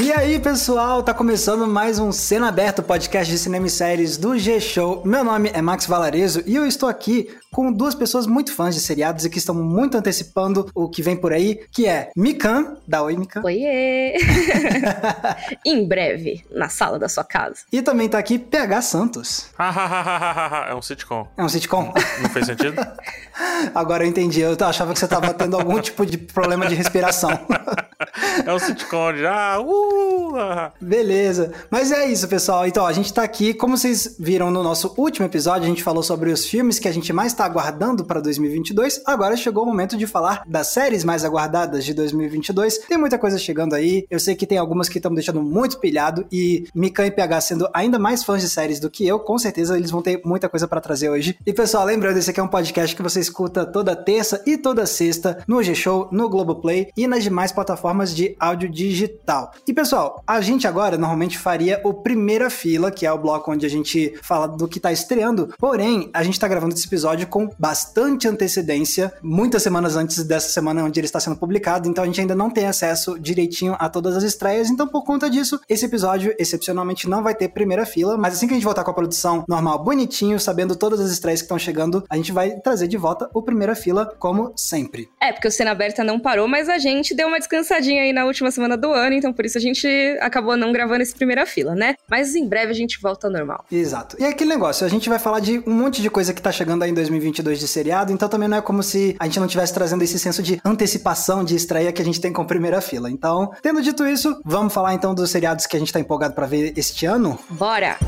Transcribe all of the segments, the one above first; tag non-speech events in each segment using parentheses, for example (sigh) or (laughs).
E aí, pessoal, tá começando mais um Cena Aberto, podcast de cinema e séries do G-Show. Meu nome é Max Valarezo e eu estou aqui com duas pessoas muito fãs de seriados e que estão muito antecipando o que vem por aí, que é Mikan, da Oi Mikan. Oiê! (laughs) em breve, na sala da sua casa. E também tá aqui PH Santos. é um sitcom. É um sitcom? Não fez sentido? (laughs) Agora eu entendi, eu achava que você tava tendo algum tipo de problema de respiração. é um sitcom de ah, uh, ah. Beleza. Mas é isso, pessoal. Então, a gente tá aqui, como vocês viram no nosso último episódio, a gente falou sobre os filmes que a gente mais tá aguardando para 2022. Agora chegou o momento de falar das séries mais aguardadas de 2022. Tem muita coisa chegando aí. Eu sei que tem algumas que estão deixando muito pilhado e Mikan e PH sendo ainda mais fãs de séries do que eu, com certeza eles vão ter muita coisa para trazer hoje. E pessoal, lembrando, esse aqui é um podcast que você escuta toda terça e toda sexta no G-Show, no Globoplay e nas demais plataformas de áudio digital. E pessoal, a gente agora normalmente faria o primeira fila, que é o bloco onde a gente fala do que tá estreando. Porém, a gente tá gravando esse episódio com bastante antecedência, muitas semanas antes dessa semana onde ele está sendo publicado, então a gente ainda não tem acesso direitinho a todas as estreias, então por conta disso, esse episódio excepcionalmente não vai ter primeira fila, mas assim que a gente voltar com a produção normal, bonitinho, sabendo todas as estreias que estão chegando, a gente vai trazer de volta o primeira fila, como sempre. É, porque o Cena Aberta não parou, mas a gente deu uma descansadinha aí na última semana do ano, então por isso a gente acabou não gravando esse primeira fila, né? Mas em breve a gente volta ao normal. Exato. E é aquele negócio, a gente vai falar de um monte de coisa que tá chegando aí em 2020 2022 de seriado, então também não é como se a gente não tivesse trazendo esse senso de antecipação de estreia que a gente tem com primeira fila. Então, tendo dito isso, vamos falar então dos seriados que a gente tá empolgado para ver este ano? Bora!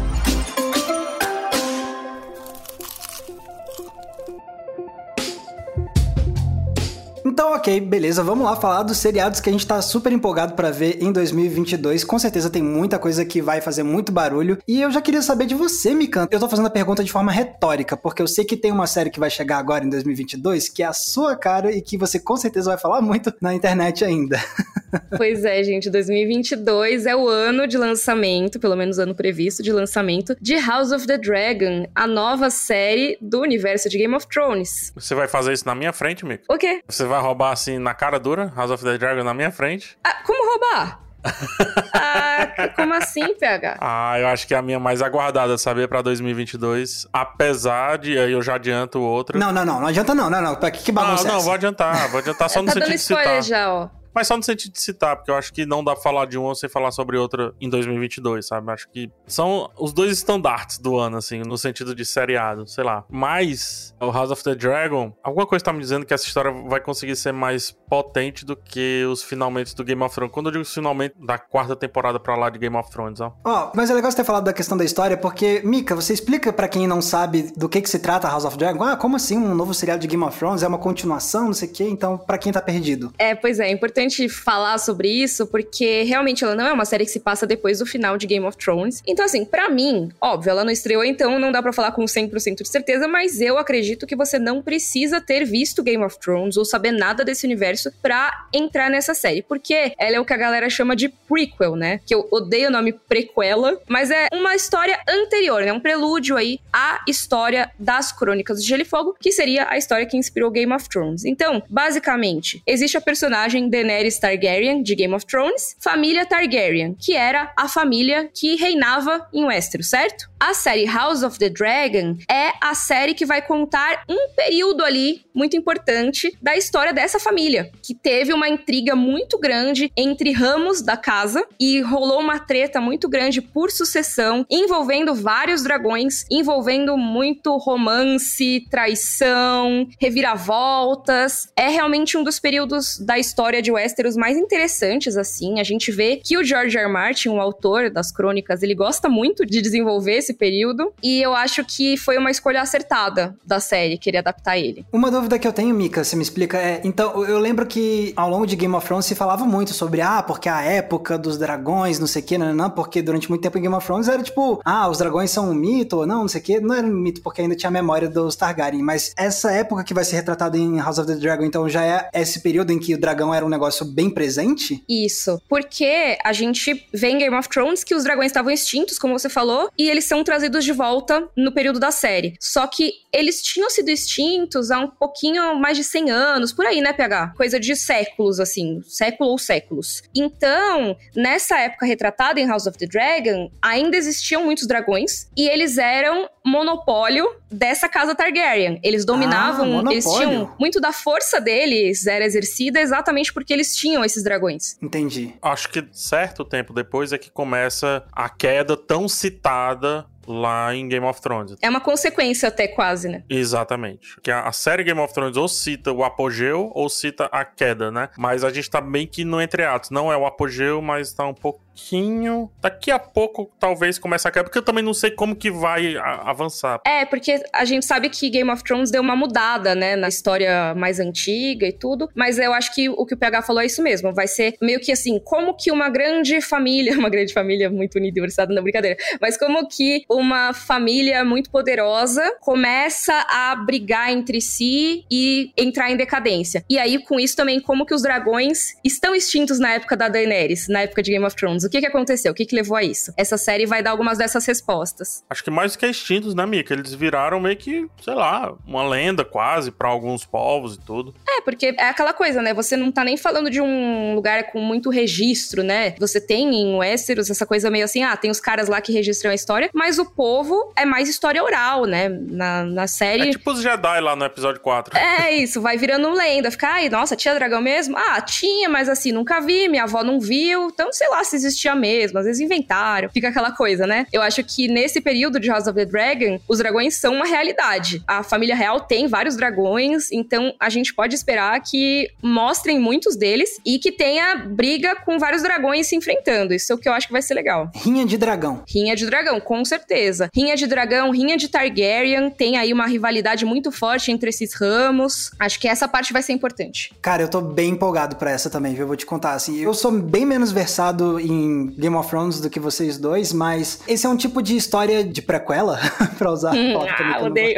Então, ok, beleza, vamos lá falar dos seriados que a gente tá super empolgado para ver em 2022. Com certeza tem muita coisa que vai fazer muito barulho. E eu já queria saber de você, Mikan. Eu tô fazendo a pergunta de forma retórica, porque eu sei que tem uma série que vai chegar agora em 2022 que é a sua cara e que você com certeza vai falar muito na internet ainda. (laughs) Pois é, gente, 2022 é o ano de lançamento, pelo menos ano previsto de lançamento, de House of the Dragon, a nova série do universo de Game of Thrones. Você vai fazer isso na minha frente, Mico? O quê? Você vai roubar assim na cara dura House of the Dragon na minha frente? Ah, como roubar? (laughs) ah, como assim, PH? Ah, eu acho que é a minha mais aguardada, saber para 2022. Apesar de aí eu já adianto outra. Não, não, não, não adianta não, não, não. Pra que, que bagunça Não, não, é vou adiantar, vou adiantar só é, (laughs) no tá sentido dando de citar. spoiler já, ó. Mas só no sentido de citar, porque eu acho que não dá pra falar de uma sem falar sobre outra em 2022, sabe? Acho que são os dois estandartes do ano, assim, no sentido de seriado, sei lá. Mas o House of the Dragon, alguma coisa tá me dizendo que essa história vai conseguir ser mais potente do que os finalmente do Game of Thrones. Quando eu digo finalmente, da quarta temporada pra lá de Game of Thrones, ó. Ó, oh, mas é legal você ter falado da questão da história, porque, Mika, você explica para quem não sabe do que que se trata House of the Dragon? Ah, como assim um novo seriado de Game of Thrones? É uma continuação, não sei o quê? Então, para quem tá perdido. É, pois é, é importante falar sobre isso, porque realmente ela não é uma série que se passa depois do final de Game of Thrones. Então, assim, para mim, óbvio, ela não estreou, então não dá para falar com 100% de certeza, mas eu acredito que você não precisa ter visto Game of Thrones ou saber nada desse universo pra entrar nessa série, porque ela é o que a galera chama de prequel, né? Que eu odeio o nome prequela, mas é uma história anterior, né? Um prelúdio aí à história das Crônicas de Gelo e Fogo, que seria a história que inspirou Game of Thrones. Então, basicamente, existe a personagem Daenerys Targaryen Targaryen de Game of Thrones, família Targaryen, que era a família que reinava em Westeros, certo? A série House of the Dragon é a série que vai contar um período ali muito importante da história dessa família, que teve uma intriga muito grande entre ramos da casa e rolou uma treta muito grande por sucessão, envolvendo vários dragões, envolvendo muito romance, traição, reviravoltas. É realmente um dos períodos da história de Westeros mais interessantes assim. A gente vê que o George R. R. Martin, o autor das crônicas, ele gosta muito de desenvolver esse período. E eu acho que foi uma escolha acertada da série, querer adaptar ele. Uma dúvida que eu tenho, Mika, você me explica, é. Então, eu lembro que ao longo de Game of Thrones se falava muito sobre, ah, porque a época dos dragões, não sei o que, não, não, porque durante muito tempo em Game of Thrones era tipo, ah, os dragões são um mito, ou não, não sei o que. Não era um mito, porque ainda tinha a memória dos Targaryen. Mas essa época que vai ser retratada em House of the Dragon, então já é esse período em que o dragão era um negócio bem presente? Isso. Porque a gente vê em Game of Thrones que os dragões estavam extintos, como você falou, e eles são são trazidos de volta no período da série. Só que eles tinham sido extintos há um pouquinho mais de 100 anos, por aí, né, PH? Coisa de séculos, assim, século ou séculos. Então, nessa época retratada em House of the Dragon, ainda existiam muitos dragões e eles eram monopólio dessa casa Targaryen. Eles dominavam, ah, eles tinham muito da força deles era exercida exatamente porque eles tinham esses dragões. Entendi. Acho que certo tempo depois é que começa a queda tão citada lá em Game of Thrones. É uma consequência até quase, né? Exatamente. Que a, a, série Game of Thrones ou cita o apogeu ou cita a queda, né? Mas a gente tá bem que no entre atos. Não é o apogeu, mas tá um pouquinho... Daqui a pouco talvez comece a queda, porque eu também não sei como que vai avançar. É, porque a gente sabe que Game of Thrones deu uma mudada, né? Na história mais antiga e tudo. Mas eu acho que o que o PH falou é isso mesmo. Vai ser meio que assim, como que uma grande família... (laughs) Uma grande família muito unida e universada, na brincadeira. Mas como que uma família muito poderosa começa a brigar entre si e entrar em decadência. E aí, com isso também, como que os dragões estão extintos na época da Daenerys, na época de Game of Thrones. O que que aconteceu? O que que levou a isso? Essa série vai dar algumas dessas respostas. Acho que mais do que extintos, né, Mika? Eles viraram meio que, sei lá, uma lenda quase para alguns povos e tudo. É, porque é aquela coisa, né? Você não tá nem falando de um lugar com muito registro, né? Você tem em Westeros essa coisa meio assim, ah, tem os caras lá que registram a história, mas o povo é mais história oral, né? Na, na série. É tipo os Jedi lá no episódio 4. É isso, vai virando lenda. Fica, ai, nossa, tinha dragão mesmo? Ah, tinha, mas assim, nunca vi, minha avó não viu. Então, sei lá se existia mesmo. Às vezes inventaram. Fica aquela coisa, né? Eu acho que nesse período de House of the Dragon, os dragões são uma realidade. A família real tem vários dragões, então a gente pode esperar que mostrem muitos deles e que tenha briga com vários dragões se enfrentando. Isso é o que eu acho que vai ser legal. Rinha de dragão. Rinha de dragão, com certeza. Rinha de dragão, rinha de Targaryen, tem aí uma rivalidade muito forte entre esses ramos. Acho que essa parte vai ser importante. Cara, eu tô bem empolgado pra essa também, viu? Vou te contar, assim, eu sou bem menos versado em Game of Thrones do que vocês dois, mas esse é um tipo de história de prequela, (laughs) pra usar hum, ah, odeio.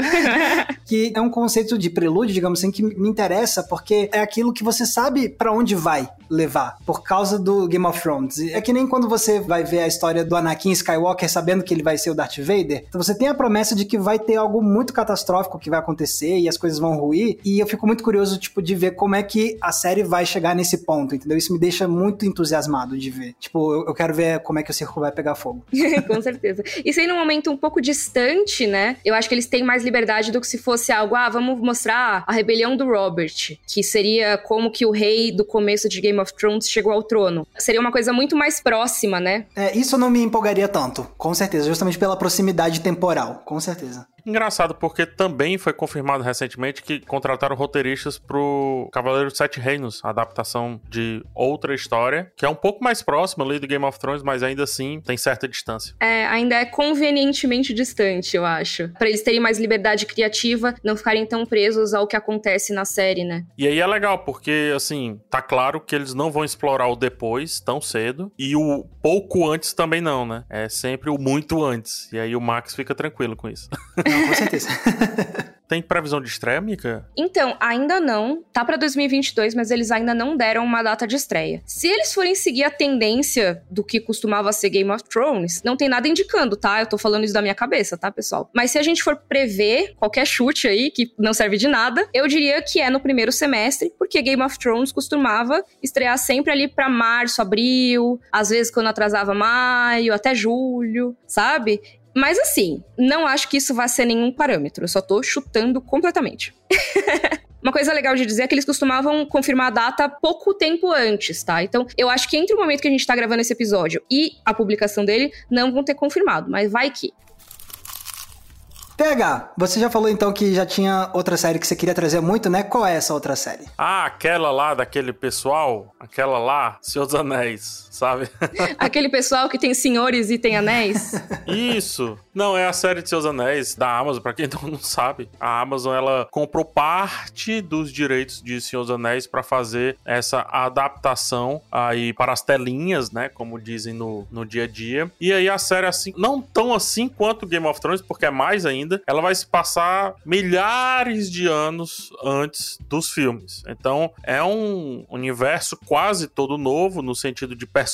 que é um conceito de prelúdio, digamos assim, que me interessa, porque é aquilo que você sabe para onde vai levar, por causa do Game of Thrones. É que nem quando você vai ver a história do Anakin Skywalker sabendo que ele vai ser o Darth Vader. Então você tem a promessa de que vai ter algo muito catastrófico que vai acontecer e as coisas vão ruir. E eu fico muito curioso, tipo, de ver como é que a série vai chegar nesse ponto, entendeu? Isso me deixa muito entusiasmado de ver. Tipo, eu, quero ver como é que o circo vai pegar fogo. (laughs) Com certeza. E sendo um momento um pouco distante, né? Eu acho que eles têm mais liberdade do que se fosse algo, ah, vamos mostrar a rebelião do Robert, que seria como que o rei do começo de Game of Thrones chegou ao trono. Seria uma coisa muito mais próxima, né? É, isso não me empolgaria tanto, com certeza, justamente pela proximidade temporal, com certeza. Engraçado, porque também foi confirmado recentemente que contrataram roteiristas pro Cavaleiro dos Sete Reinos, adaptação de outra história, que é um pouco mais próxima ali do Game of Thrones, mas ainda assim tem certa distância. É, ainda é convenientemente distante, eu acho. para eles terem mais liberdade criativa, não ficarem tão presos ao que acontece na série, né? E aí é legal, porque, assim, tá claro que eles não vão explorar o depois tão cedo, e o pouco antes também não, né? É sempre o muito antes. E aí o Max fica tranquilo com isso. (laughs) Não, com certeza. (laughs) Tem previsão de estreia, Mika? Então, ainda não. Tá para 2022, mas eles ainda não deram uma data de estreia. Se eles forem seguir a tendência do que costumava ser Game of Thrones, não tem nada indicando, tá? Eu tô falando isso da minha cabeça, tá, pessoal? Mas se a gente for prever qualquer chute aí, que não serve de nada, eu diria que é no primeiro semestre, porque Game of Thrones costumava estrear sempre ali para março, abril, às vezes quando atrasava maio, até julho, sabe? Mas assim, não acho que isso vá ser nenhum parâmetro. Eu só tô chutando completamente. (laughs) Uma coisa legal de dizer é que eles costumavam confirmar a data pouco tempo antes, tá? Então, eu acho que entre o momento que a gente tá gravando esse episódio e a publicação dele, não vão ter confirmado, mas vai que. PH, você já falou então que já tinha outra série que você queria trazer muito, né? Qual é essa outra série? Ah, aquela lá daquele pessoal, aquela lá, Senhor dos Anéis, sabe? (laughs) Aquele pessoal que tem senhores e tem anéis? Isso. Não, é a série de Seus Anéis da Amazon, para quem não sabe. A Amazon ela comprou parte dos direitos de Senhor dos Anéis para fazer essa adaptação aí para as telinhas, né, como dizem no, no dia a dia. E aí a série assim, não tão assim quanto Game of Thrones, porque é mais ainda ainda, ela vai se passar milhares de anos antes dos filmes. Então, é um universo quase todo novo no sentido de personagens,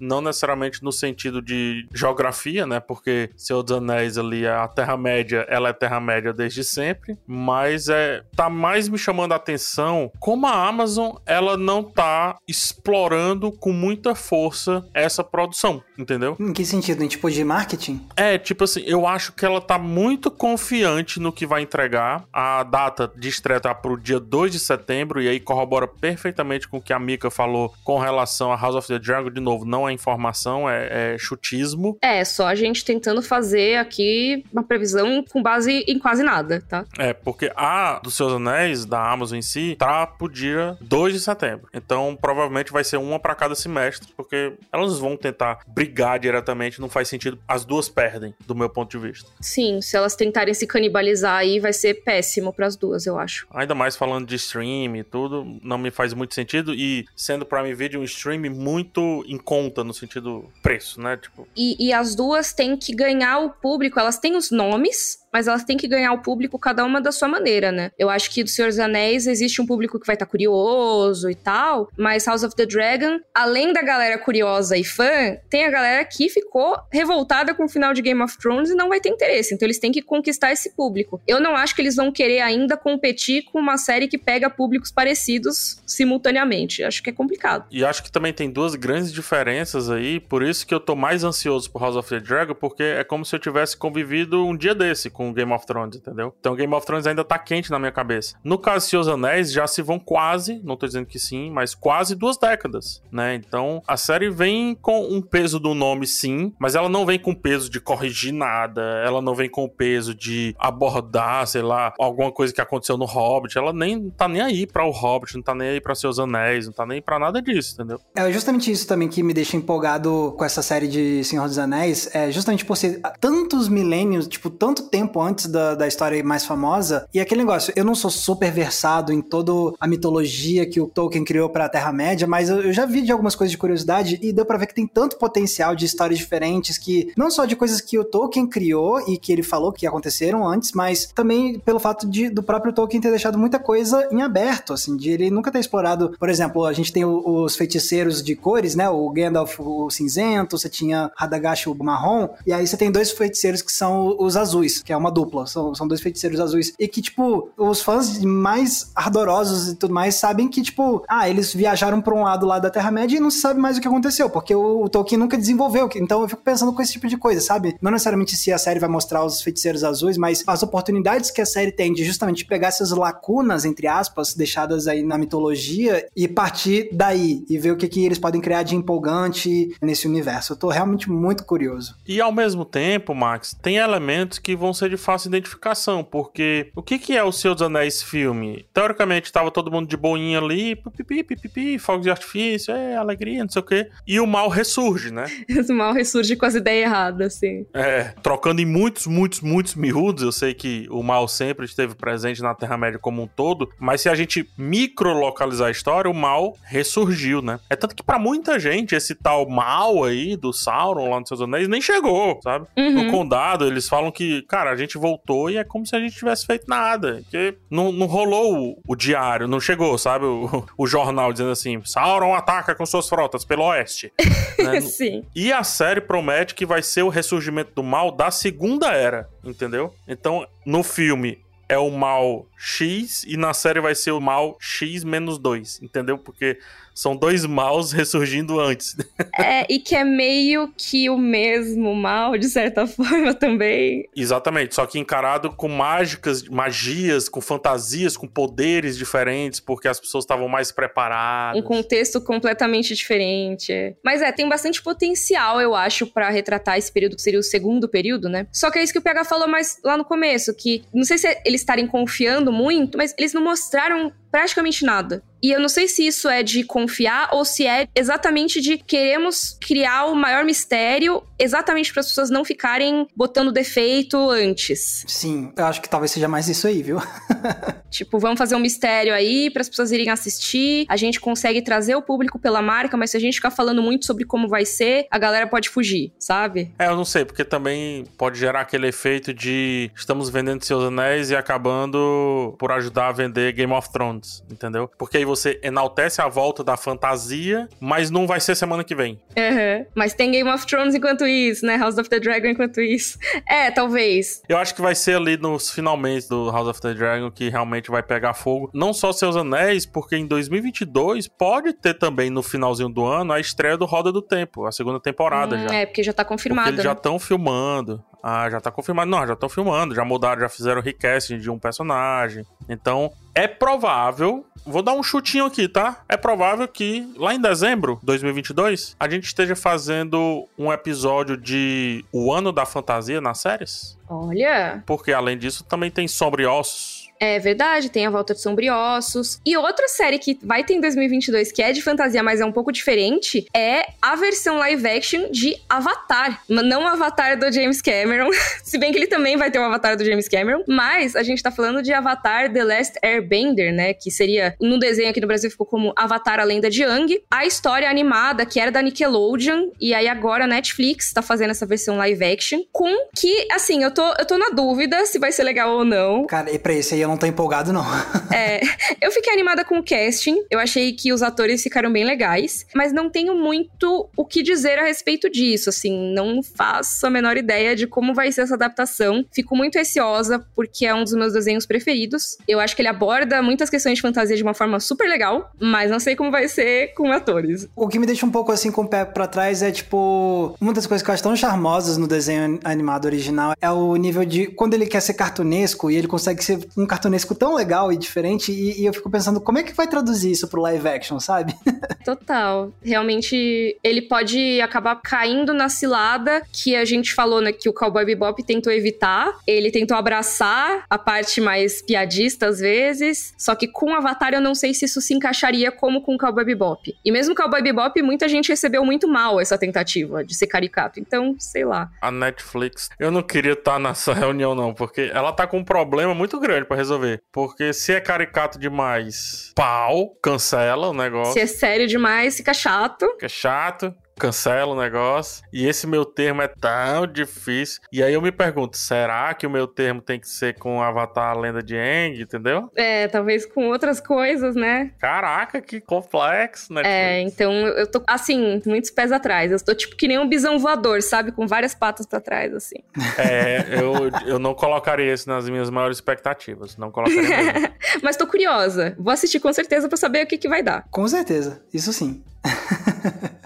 não necessariamente no sentido de geografia, né? Porque Senhor dos Anéis ali, a Terra-média, ela é Terra-média desde sempre, mas é tá mais me chamando a atenção como a Amazon, ela não tá explorando com muita força essa produção, entendeu? Em que sentido? Em tipo de marketing? É, tipo assim, eu acho que ela tá muito confiante no que vai entregar. A data de estreia tá pro dia 2 de setembro, e aí corrobora perfeitamente com o que a Mika falou com relação a House of the Dragon. De novo, não é informação, é, é chutismo. É, só a gente tentando fazer aqui uma previsão com base em quase nada, tá? É, porque a dos Seus Anéis, da Amazon em si, tá pro dia 2 de setembro. Então, provavelmente vai ser uma para cada semestre, porque elas vão tentar brigar diretamente, não faz sentido. As duas perdem, do meu ponto de vista. Sim, se elas tentarem se canibalizar aí, vai ser péssimo para as duas, eu acho. Ainda mais falando de stream e tudo, não me faz muito sentido. E sendo Prime Video um stream muito em conta no sentido preço, né? Tipo. E, e as duas têm que ganhar o público, elas têm os nomes, mas elas têm que ganhar o público cada uma da sua maneira, né? Eu acho que do Senhor dos Anéis existe um público que vai estar tá curioso e tal, mas House of the Dragon, além da galera curiosa e fã, tem a galera que ficou revoltada com o final de Game of Thrones e não vai ter interesse. Então eles têm que conquistar esse público. Eu não acho que eles vão querer ainda competir com uma série que pega públicos parecidos simultaneamente. Acho que é complicado. E acho que também tem duas grandes diferenças aí, por isso que eu tô mais ansioso por House of the Dragon, porque é como se eu tivesse convivido um dia desse com Game of Thrones, entendeu? Então Game of Thrones ainda tá quente na minha cabeça. No caso de Seus Anéis, já se vão quase, não tô dizendo que sim, mas quase duas décadas, né? Então a série vem com um peso do nome, sim, mas ela não vem com peso de corrigir nada, ela não vem com o peso de abordar, sei lá, alguma coisa que aconteceu no Hobbit, ela nem tá nem aí para o Hobbit, não tá nem aí para Seus Anéis, não tá nem para nada disso, entendeu? É justamente isso também que me deixa empolgado com essa série de Senhor dos Anéis, é justamente por ser tantos milênios, tipo, tanto tempo tempo antes da, da história mais famosa. E aquele negócio, eu não sou super versado em toda a mitologia que o Tolkien criou para a Terra-média, mas eu, eu, já vi de algumas coisas de curiosidade e deu para ver que tem tanto potencial de histórias diferentes que não só de coisas que o Tolkien criou e que ele falou que aconteceram antes, mas também pelo fato de do próprio Tolkien ter deixado muita coisa em aberto, assim, de ele nunca ter explorado, por exemplo, a gente tem o, os feiticeiros de cores, né? O Gandalf o cinzento, você tinha Radagast o marrom, e aí você tem dois feiticeiros que são os azuis, que é uma dupla, são, são dois feiticeiros azuis. E que, tipo, os fãs mais ardorosos e tudo mais sabem que, tipo, ah, eles viajaram pra um lado lá da Terra-média e não se sabe mais o que aconteceu, porque o, o, Tolkien nunca desenvolveu. Então eu fico pensando com esse tipo de coisa, sabe? Não necessariamente se a série vai mostrar os feiticeiros azuis, mas as oportunidades que a série tem de justamente pegar essas lacunas, entre aspas, deixadas aí na mitologia e partir daí e ver o que, que eles podem criar de empolgante nesse universo. Eu tô realmente muito curioso. E ao mesmo tempo, Max, tem elementos que vão ser de fácil identificação, porque o que, que é o Senhor dos Anéis filme? Teoricamente, estava todo mundo de boinha ali, pipipi, pipipi, fogos de artifício, é, alegria, não sei o quê. E o mal ressurge, né? (laughs) o mal ressurge com as ideias erradas, assim. É, trocando em muitos, muitos, muitos miúdos, eu sei que o mal sempre esteve presente na Terra-média como um todo, mas se a gente microlocalizar a história, o mal ressurgiu, né? É tanto que para muita gente, esse tal mal aí do Sauron lá nos seus anéis nem chegou, sabe? Uhum. No condado, eles falam que, cara, a gente voltou e é como se a gente tivesse feito nada. Que não, não rolou o, o diário, não chegou, sabe? O, o, jornal dizendo assim: Sauron ataca com suas frotas pelo oeste. né? (laughs) Sim. E a série promete que vai ser o ressurgimento do mal da Segunda Era, entendeu? Então, no filme, é o mal X e na série vai ser o mal X menos 2, entendeu? Porque são dois maus ressurgindo antes. É, e que é meio que o mesmo mal, de certa (laughs) forma, também. Exatamente, só que encarado com mágicas, magias, com fantasias, com poderes diferentes, porque as pessoas estavam mais preparadas. Um contexto completamente diferente. Mas é, tem bastante potencial, eu acho, para retratar esse período que seria o segundo período, né? Só que é isso que o PH falou mais lá no começo, que não sei se eles estarem confiando muito, mas eles não mostraram praticamente nada E eu não sei se isso é de confiar ou se é exatamente de queremos criar o maior mistério exatamente para as pessoas não ficarem botando defeito antes. Sim, eu acho que talvez seja mais isso aí, viu? (laughs) tipo, vamos fazer um mistério aí para as pessoas irem assistir. A gente consegue trazer o público pela marca, mas se a gente ficar falando muito sobre como vai ser, a galera pode fugir, sabe? É, eu não sei, porque também pode gerar aquele efeito de estamos vendendo seus anéis e acabando por ajudar a vender Game of Thrones, entendeu? Porque aí você enaltece a volta da fantasia, mas não vai ser semana que vem. Uhum. Mas tem Game of Thrones enquanto isso, né? House of the Dragon enquanto isso. (laughs) É, talvez. Eu acho que vai ser ali nos finalmente do House of the Dragon que realmente vai pegar fogo. Não só seus anéis, porque em 2022 pode ter também no finalzinho do ano a estreia do Roda do Tempo, a segunda temporada hum, já. É, porque já tá confirmado. Porque eles né? já estão filmando. Ah, já tá confirmado. Não, já estão filmando, já mudaram, já fizeram recasting de um personagem. Então, é provável, vou dar um chutinho aqui, tá? É provável que lá em dezembro de 2022 a gente esteja fazendo um episódio de O Ano da Fantasia nas séries. Olha! Porque além disso também tem Sobre Ossos é verdade, tem a volta de Sombriossos. E outra série que vai ter em 2022, que é de fantasia, mas é um pouco diferente, é a versão live action de Avatar. Não o Avatar do James Cameron, (laughs) se bem que ele também vai ter o um Avatar do James Cameron, mas a gente tá falando de Avatar The Last Airbender, né? Que seria, no desenho aqui no Brasil ficou como Avatar a Lenda de Aang. A história animada, que era da Nickelodeon, e aí agora a Netflix tá fazendo essa versão live action, com que, assim, eu tô, eu tô na dúvida se vai ser legal ou não. Cara, e pra esse aí eu não tô empolgado, não. (laughs) é, eu fiquei animada com o casting. Eu achei que os atores ficaram bem legais, mas não tenho muito o que dizer a respeito disso. Assim, não faço a menor ideia de como vai ser essa adaptação. Fico muito ansiosa, porque é um dos meus desenhos preferidos. Eu acho que ele aborda muitas questões de fantasia de uma forma super legal, mas não sei como vai ser com atores. O que me deixa um pouco assim com o pé pra trás é, tipo, uma das coisas que eu acho tão charmosas no desenho animado original é o nível de quando ele quer ser cartunesco e ele consegue ser um cartunesco cartunesco tão legal e diferente, e, e, eu fico pensando como é que vai traduzir isso pro live action, sabe? (laughs) Total. Realmente, ele pode acabar caindo na cilada que a gente falou, né, que o Cowboy Bebop tentou evitar. Ele tentou abraçar a parte mais piadista às vezes, só que com Avatar eu não sei se isso se encaixaria como com o Cowboy Bebop. E mesmo Cowboy Bebop, muita gente recebeu muito mal essa tentativa de ser caricato. Então, sei lá. A Netflix, eu não queria estar nessa (laughs) reunião não, porque ela tá com um problema muito grande para resolver resolver. Porque se é caricato demais, pau, cancela o negócio. Se é sério demais, fica chato. Fica chato cancela o negócio. E esse meu termo é tão difícil. E aí eu me pergunto, será que o meu termo tem que ser com Avatar a Lenda de Aang, entendeu? É, talvez com outras coisas, né? Caraca, que complexo, né? É, então eu tô, assim, muitos pés atrás. Eu tô tipo que nem um bisão voador, sabe? Com várias patas para trás, assim. É, eu, eu não colocaria isso nas minhas maiores expectativas. Não colocaria (laughs) Mas tô curiosa. Vou assistir com certeza para saber o que, que vai dar. Com certeza, isso sim. (laughs)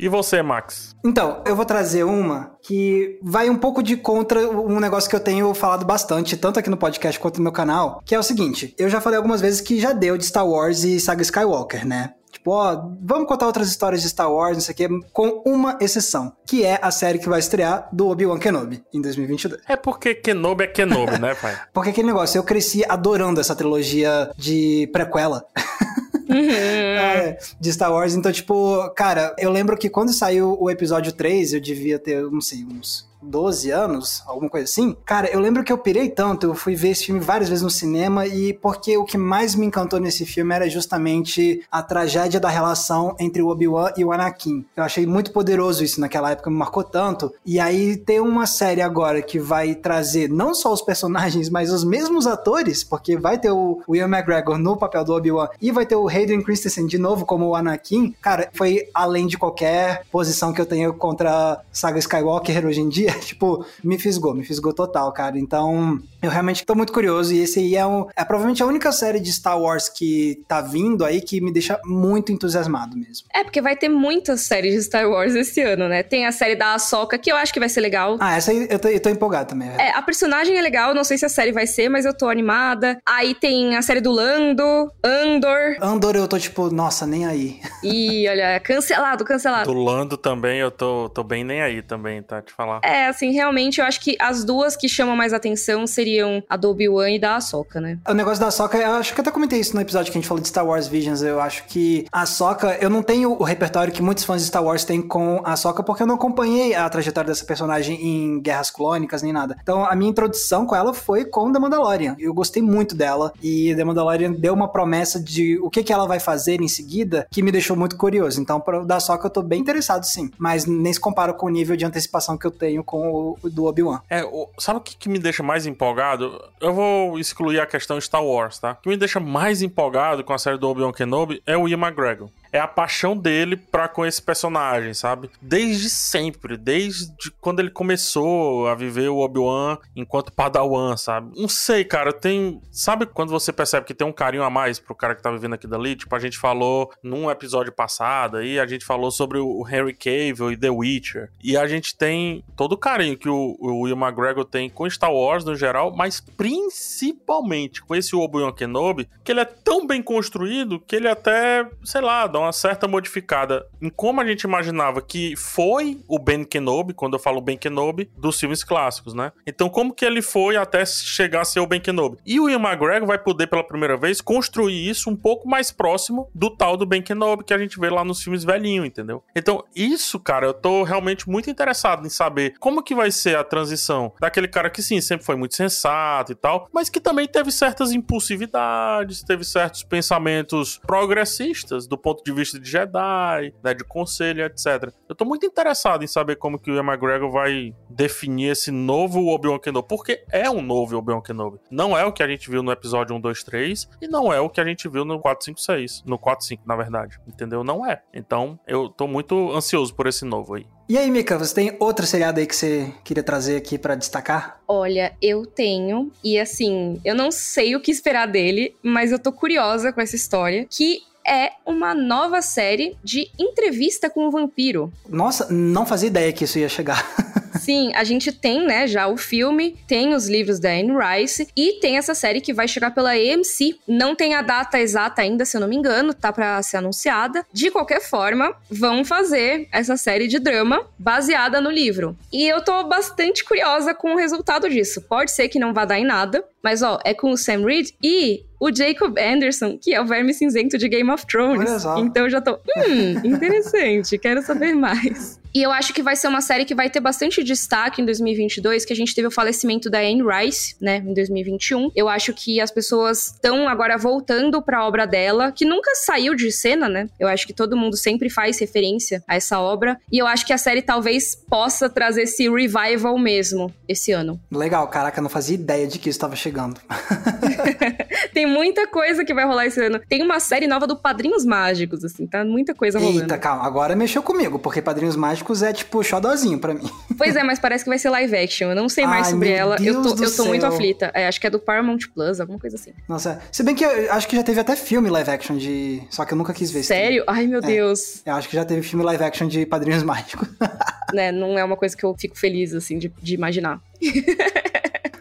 E você, Max? Então, eu vou trazer uma que vai um pouco de contra um negócio que eu tenho falado bastante, tanto aqui no podcast quanto no meu canal, que é o seguinte: eu já falei algumas vezes que já deu de Star Wars e Saga Skywalker, né? Tipo, ó, vamos contar outras histórias de Star Wars, não sei o quê, com uma exceção, que é a série que vai estrear do Obi-Wan Kenobi em 2022. É porque Kenobi é Kenobi, né, pai? (laughs) porque aquele negócio, eu cresci adorando essa trilogia de prequela. (laughs) Uhum. é, de Star Wars. Então, tipo, cara, eu lembro que quando saiu o episódio 3, eu devia ter, não sei, uns 12 anos, alguma coisa assim. Cara, eu lembro que eu pirei tanto, eu fui ver esse filme várias vezes no cinema e porque o que mais me encantou nesse filme era justamente a tragédia da relação entre o Obi-Wan e o Anakin. Eu achei muito poderoso isso naquela época, me marcou tanto. E aí tem uma série agora que vai trazer não só os personagens, mas os mesmos atores, porque vai ter o Ian McGregor no papel do Obi-Wan e vai ter o Hayden Christensen de novo como o Anakin. Cara, foi além de qualquer posição que eu tenho contra a saga Skywalker hoje em dia tipo, me fisgou, me fisgou total, cara. Então, eu realmente tô muito curioso. E esse aí é, um, é provavelmente a única série de Star Wars que tá vindo aí que me deixa muito entusiasmado mesmo. É, porque vai ter muitas séries de Star Wars esse ano, né? Tem a série da Ahsoka, que eu acho que vai ser legal. Ah, essa aí eu tô, eu tô empolgado também. É. é, a personagem é legal, não sei se a série vai ser, mas eu tô animada. Aí tem a série do Lando, Andor. Andor eu tô tipo, nossa, nem aí. (laughs) Ih, olha, cancelado, cancelado. Do Lando também eu tô, tô bem nem aí também, tá? Te falar. É, É, assim, realmente eu acho que as duas que chamam mais atenção seriam a do Obi-Wan e da Ahsoka, né? O negócio da Ahsoka, eu acho que até comentei isso no episódio que a gente falou de Star Wars Visions. Eu acho que a Ahsoka, eu não tenho o repertório que muitos fãs de Star Wars têm com a Ahsoka, porque eu não acompanhei a trajetória dessa personagem em Guerras Clônicas nem nada. Então a minha introdução com ela foi com The Mandalorian. Eu gostei muito dela e The Mandalorian deu uma promessa de o que, que ela vai fazer em seguida que me deixou muito curioso. Então, da Ahsoka eu tô bem interessado sim, mas nem se compara com o nível de antecipação que eu tenho com o do Obi-Wan. É, sabe o que, que me deixa mais empolgado? Eu vou excluir a questão Star Wars, tá? O que me deixa mais empolgado com a série do Obi-Wan Kenobi é o Ian McGregor é a paixão dele para com esse personagem, sabe? Desde sempre, desde quando ele começou a viver o Obi-Wan enquanto Padawan, sabe? Não sei, cara, tem, sabe quando você percebe que tem um carinho a mais pro cara que tá vivendo aquilo dali? Tipo, a gente falou num episódio passado aí, a gente falou sobre o Henry Cavill e The Witcher, e a gente tem todo o carinho que o, o Will McGregor tem com Star Wars no geral, mas principalmente com esse Obi-Wan Kenobi, que ele é tão bem construído que ele até, sei lá, dá uma certa modificada em como a gente imaginava que foi o Ben Kenobi, quando eu falo Ben Kenobi, dos filmes clássicos, né? Então, como que ele foi até chegar a ser o Ben Kenobi? E o Ian McGregor vai poder, pela primeira vez, construir isso um pouco mais próximo do tal do Ben Kenobi que a gente vê lá nos filmes velhinho, entendeu? Então, isso, cara, eu tô realmente muito interessado em saber como que vai ser a transição daquele cara que, sim, sempre foi muito sensato e tal, mas que também teve certas impulsividades, teve certos pensamentos progressistas do ponto de de vista de Jedi, né, de conselho, etc. Eu tô muito interessado em saber como que o Ian McGregor vai definir esse novo Obi-Wan Kenobi, porque é um novo Obi-Wan Kenobi. Não é o que a gente viu no episódio 1, 2, 3 e não é o que a gente viu no 4, 5, 6. No 4, 5, na verdade. Entendeu? Não é. Então, eu tô muito ansioso por esse novo aí. E aí, Mika, você tem outro seriado aí que você queria trazer aqui para destacar? Olha, eu tenho. E assim, eu não sei o que esperar dele, mas eu tô curiosa com essa história. Que é uma nova série de entrevista com o vampiro. Nossa, não fazia ideia que isso ia chegar. (laughs) Sim, a gente tem, né, já o filme, tem os livros da Anne Rice e tem essa série que vai chegar pela AMC. Não tem a data exata ainda, se eu não me engano, tá para ser anunciada. De qualquer forma, vão fazer essa série de drama baseada no livro. E eu tô bastante curiosa com o resultado disso. Pode ser que não vá dar em nada, mas ó, é com o Sam Reed e o Jacob Anderson, que é o verme cinzento de Game of Thrones. Então eu já tô, hum, interessante, (laughs) quero saber mais. E eu acho que vai ser uma série que vai ter bastante destaque em 2022, que a gente teve o falecimento da Anne Rice, né, em 2021. Eu acho que as pessoas estão agora voltando para a obra dela, que nunca saiu de cena, né? Eu acho que todo mundo sempre faz referência a essa obra, e eu acho que a série talvez possa trazer esse revival mesmo esse ano. Legal, caraca, não fazia ideia de que isso estava chegando. (laughs) Tem muita coisa que vai rolar esse ano. Tem uma série nova do Padrinhos Mágicos, assim, tá muita coisa rolando. Eita, calma, agora mexeu comigo, porque Padrinhos Mágicos é tipo xodozinho pra mim. Pois é, mas parece que vai ser live action. Eu não sei mais Ai, sobre ela. Deus eu tô, eu tô muito aflita. É, acho que é do Paramount Plus, alguma coisa assim. Nossa, se bem que eu acho que já teve até filme live action de. Só que eu nunca quis ver Sério? Ai, meu é, Deus. Eu acho que já teve filme live action de Padrinhos Mágicos. (laughs) né, não é uma coisa que eu fico feliz, assim, de, de imaginar. (laughs)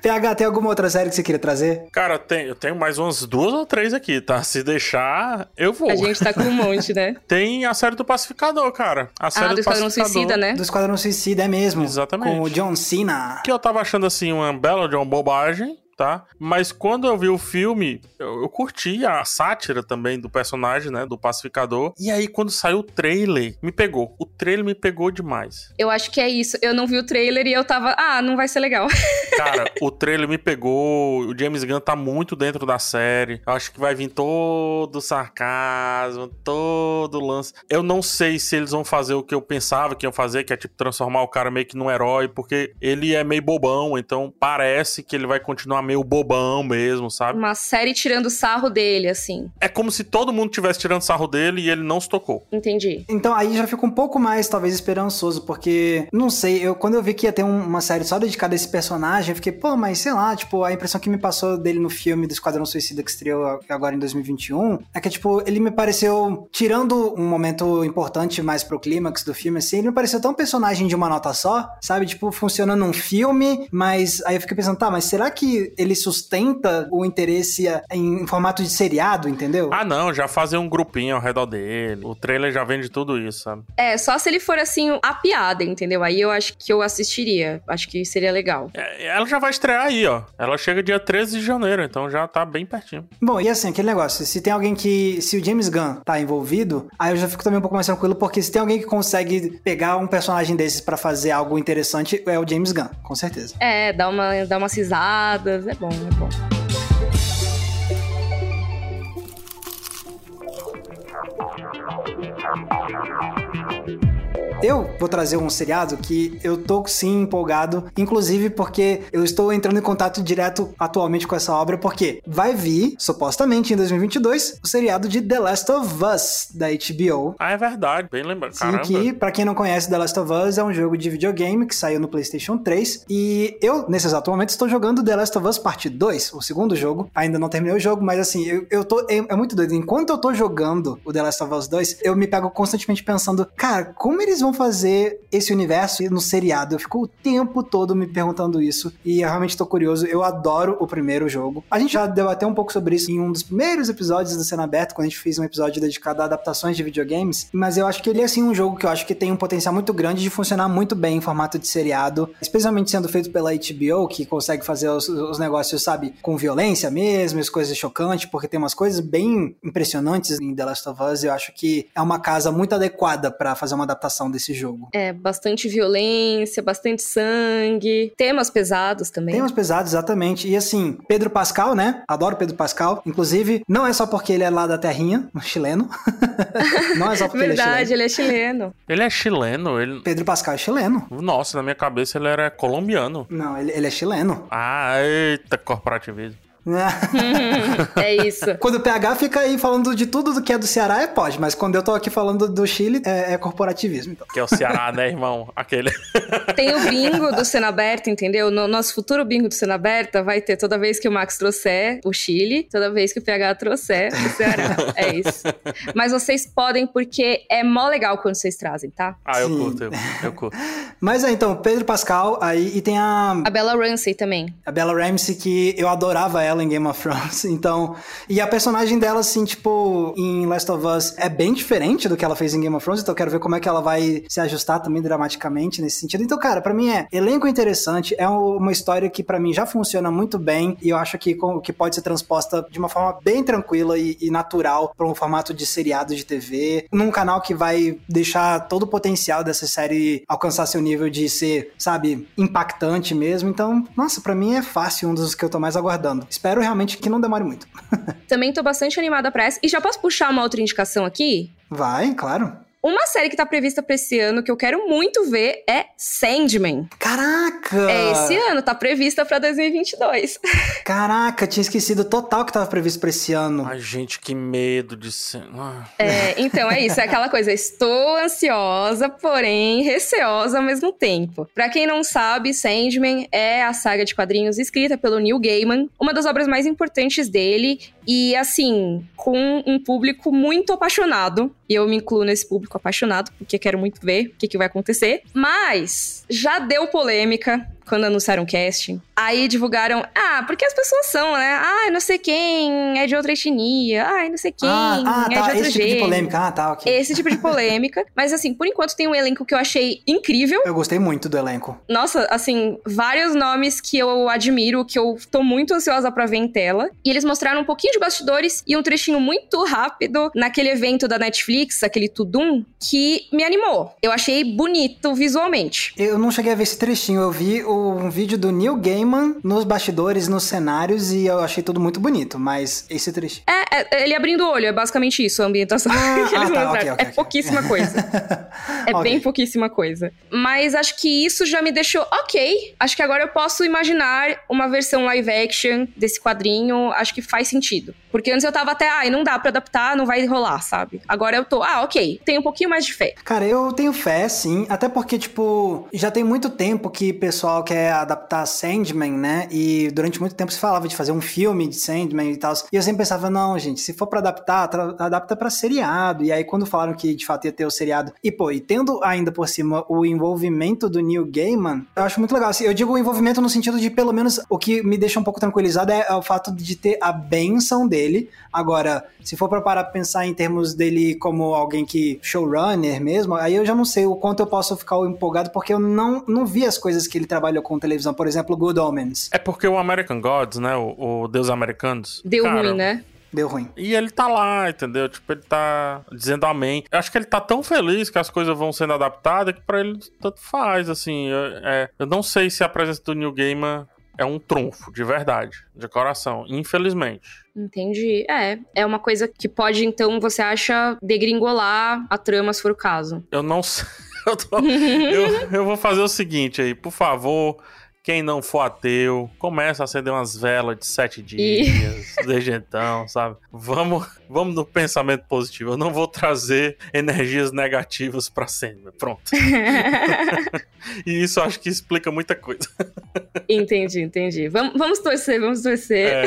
PH, tem alguma outra série que você queria trazer? Cara, tem, eu tenho mais umas duas ou três aqui, tá? Se deixar, eu vou. A gente tá com um monte, né? (laughs) tem a série do Pacificador, cara. A série ah, do, do Esquadrão Suicida, né? Do Esquadrão Suicida, é mesmo. Exatamente. Com o John Cena. Que eu tava achando, assim, uma bela de uma bobagem tá? Mas quando eu vi o filme, eu, eu curti a sátira também do personagem, né? Do pacificador. E aí, quando saiu o trailer, me pegou. O trailer me pegou demais. Eu acho que é isso. Eu não vi o trailer e eu tava, ah, não vai ser legal. (laughs) Cara, o trailer me pegou. O James Gunn tá muito dentro da série. Eu acho que vai vir todo o sarcasmo, todo o lance. Eu não sei se eles vão fazer o que eu pensava que iam fazer, que é tipo transformar o cara meio que num herói, porque ele é meio bobão, então parece que ele vai continuar meio bobão mesmo, sabe? Uma série tirando sarro dele, assim. É como se todo mundo tivesse tirando sarro dele e ele não se tocou. Entendi. Então aí já fico um pouco mais, talvez, esperançoso, porque, não sei, eu quando eu vi que ia ter um, uma série só dedicada a esse personagem, eu fiquei, pô, mas sei lá, tipo, a impressão que me passou dele no filme do Esquadrão Suicida que estreou agora em 2021 é que, tipo, ele me pareceu, tirando um momento importante mais pro clímax do filme, assim, ele me pareceu tão personagem de uma nota só, sabe? Tipo, funciona num filme, mas aí eu fiquei pensando, tá, mas será que ele sustenta o interesse em formato de seriado, entendeu? Ah, não, já fazer um grupinho ao redor dele. O trailer já vende tudo isso, sabe? É, só se ele for assim, a piada, entendeu? Aí eu acho que eu assistiria. Acho que seria legal. É, ela já vai estrear aí, ó. Ela chega dia 13 de janeiro, então já tá bem pertinho. Bom, e assim, aquele negócio, se tem alguém que. Se o James Gunn tá envolvido, aí eu já fico também um pouco mais tranquilo, porque se tem alguém que consegue pegar um personagem desses para fazer algo interessante, é o James Gunn, com certeza. É, dá, uma, dá umas risadas, é bom, é bom. Eu vou trazer um seriado que eu tô sim empolgado, inclusive porque eu estou entrando em contato direto atualmente com essa obra, porque vai vir, supostamente em 2022, o seriado de The Last of Us da HBO. Ah, é verdade, bem lembrado. Sim, que pra quem não conhece The Last of Us é um jogo de videogame que saiu no PlayStation 3 e eu, nesse exato momento, estou jogando The Last of Us Parte 2, o segundo jogo. Ainda não terminei o jogo, mas assim, eu, eu tô. É, é muito doido. Enquanto eu tô jogando o The Last of Us 2, eu me pego constantemente pensando, cara, como eles vão fazer esse universo no seriado? Eu fico o tempo todo me perguntando isso e eu realmente tô curioso. Eu adoro o primeiro jogo. A gente já debateu um pouco sobre isso em um dos primeiros episódios do Cena Aberto, quando a gente fez um episódio dedicado a adaptações de videogames, mas eu acho que ele é assim um jogo que eu acho que tem um potencial muito grande de funcionar muito bem em formato de seriado, especialmente sendo feito pela HBO, que consegue fazer os, os negócios, sabe, com violência mesmo, as coisas chocantes, porque tem umas coisas bem impressionantes em The Last of Us. Eu acho que é uma casa muito adequada para fazer uma adaptação desse desse jogo. É, bastante violência, bastante sangue, temas pesados também. Temas pesados, exatamente. E assim, Pedro Pascal, né? Adoro Pedro Pascal. Inclusive, não é só porque ele é lá da terrinha, um (laughs) chileno. não é só porque Verdade, ele é chileno. ele é chileno. Ele é chileno? Ele... Pedro Pascal é chileno. Nossa, na minha cabeça ele era colombiano. Não, ele, ele é chileno. Ah, eita, corporativismo. (laughs) é isso. Quando o PH fica aí falando de tudo do que é do Ceará, é pode, mas quando eu tô aqui falando do Chile, é, é corporativismo. Então. Que é o Ceará, né, irmão? Aquele. Tem o bingo do (laughs) Cena Aberta, entendeu? No nosso futuro bingo do Cena Aberta vai ter toda vez que o Max trouxer o Chile, toda vez que o PH trouxer o Ceará. É isso. Mas vocês podem, porque é mó legal quando vocês trazem, tá? Ah, eu Sim. curto, eu, eu curto. (laughs) Mas é, então, Pedro Pascal, aí, e tem a... A Bella Ramsey também. A Bella Ramsey, que eu adorava ela em Game of Thrones. (laughs) Então, e a personagem dela, assim, tipo, em Last of Us é bem diferente do que ela fez em Game of Thrones, então eu quero ver como é que ela vai se ajustar também dramaticamente nesse sentido. Então, cara, para mim é elenco interessante, é uma história que para mim já funciona muito bem e eu acho que, que pode ser transposta de uma forma bem tranquila e, e natural para um formato de seriado de TV, num canal que vai deixar todo o potencial dessa série alcançar seu nível de ser, sabe, impactante mesmo. Então, nossa, para mim é fácil, um dos que eu tô mais aguardando. Espero realmente que não demore muito. (laughs) Também tô bastante animada pra essa. E já posso puxar uma outra indicação aqui? Vai, claro. Uma série que tá prevista pra esse ano que eu quero muito ver é Sandman. Caraca! É esse ano, tá prevista pra 2022. (laughs) Caraca, tinha esquecido total que tava previsto pra esse ano. Ai, gente, que medo de ser. Ah. É, então é isso, é aquela coisa, estou ansiosa, porém receosa ao mesmo tempo. Pra quem não sabe, Sandman é a saga de quadrinhos escrita pelo Neil Gaiman, uma das obras mais importantes dele e assim, com um público muito apaixonado. E eu me incluo nesse público apaixonado, porque quero muito ver o que, que vai acontecer. Mas já deu polêmica quando anunciaram o casting. Aí divulgaram, ah, porque as pessoas são, né? Ah, não sei quem é de outra etnia. Ah, não sei quem ah, ah, é tá, de outro esse gênero. tipo de polêmica. Ah, tá, ok. Esse tipo de (laughs) polêmica. Mas assim, por enquanto tem um elenco que eu achei incrível. Eu gostei muito do elenco. Nossa, assim, vários nomes que eu admiro, que eu tô muito ansiosa pra ver em tela. E eles mostraram um pouquinho de bastidores e um trechinho muito rápido naquele evento da Netflix, aquele Tudum, que me animou. Eu achei bonito visualmente. Eu não cheguei a ver esse trechinho, eu vi um vídeo do Neil Gaiman nos bastidores, nos cenários, e eu achei tudo muito bonito, mas esse trechinho. É, é ele abrindo o olho, é basicamente isso, a ambientação ah, que (laughs) eles ah, tá, okay, okay, é pouquíssima (laughs) okay. coisa. é bem pouquíssima coisa. Mas acho que isso já me deixou ok. Acho que agora eu posso imaginar uma versão live action desse quadrinho, acho que faz sentido. Porque antes eu tava até, ai, ah, não dá pra adaptar, não vai rolar, sabe? Agora eu tô, ah, ok, tenho um pouquinho mais de fé. Cara, eu tenho fé, sim. Até porque, tipo, já tem muito tempo que pessoal quer adaptar Sandman, né? E durante muito tempo se falava de fazer um filme de Sandman e tal. E eu sempre pensava, não, gente, se for para adaptar, adapta para seriado. E aí quando falaram que de fato ia ter o seriado, e pô, e tendo ainda por cima o envolvimento do Neil Gaiman, eu acho muito legal. Assim, eu digo o envolvimento no sentido de pelo menos o que me deixa um pouco tranquilizado é, é o fato de ter a benção dele. Agora, se for para parar pra pensar em termos dele como alguém que showrunner mesmo, aí eu já não sei o quanto eu posso ficar empolgado porque eu não, não vi as coisas que ele trabalhou com televisão, por exemplo, Good Omens. É porque o American Gods, né, o, o Deus Americanos, deu cara, ruim, né? Deu ruim. E ele tá lá, entendeu? Tipo, ele tá dizendo amém. Eu acho que ele tá tão feliz que as coisas vão sendo adaptadas que pra ele tanto faz, assim. Eu, é, eu não sei se a presença do New Gamer é um trunfo, de verdade, de coração, infelizmente. Entendi. É, é uma coisa que pode, então, você acha, degringolar a trama, se for o caso. Eu não (laughs) sei. (laughs) Eu, tô... eu, eu vou fazer o seguinte aí, por favor quem não for ateu, começa a acender umas velas de sete dias, e... (laughs) desde então, sabe? Vamos, vamos no pensamento positivo. Eu não vou trazer energias negativas pra cena. Pronto. (laughs) e isso acho que explica muita coisa. Entendi, entendi. Vamos, vamos torcer, vamos torcer. É.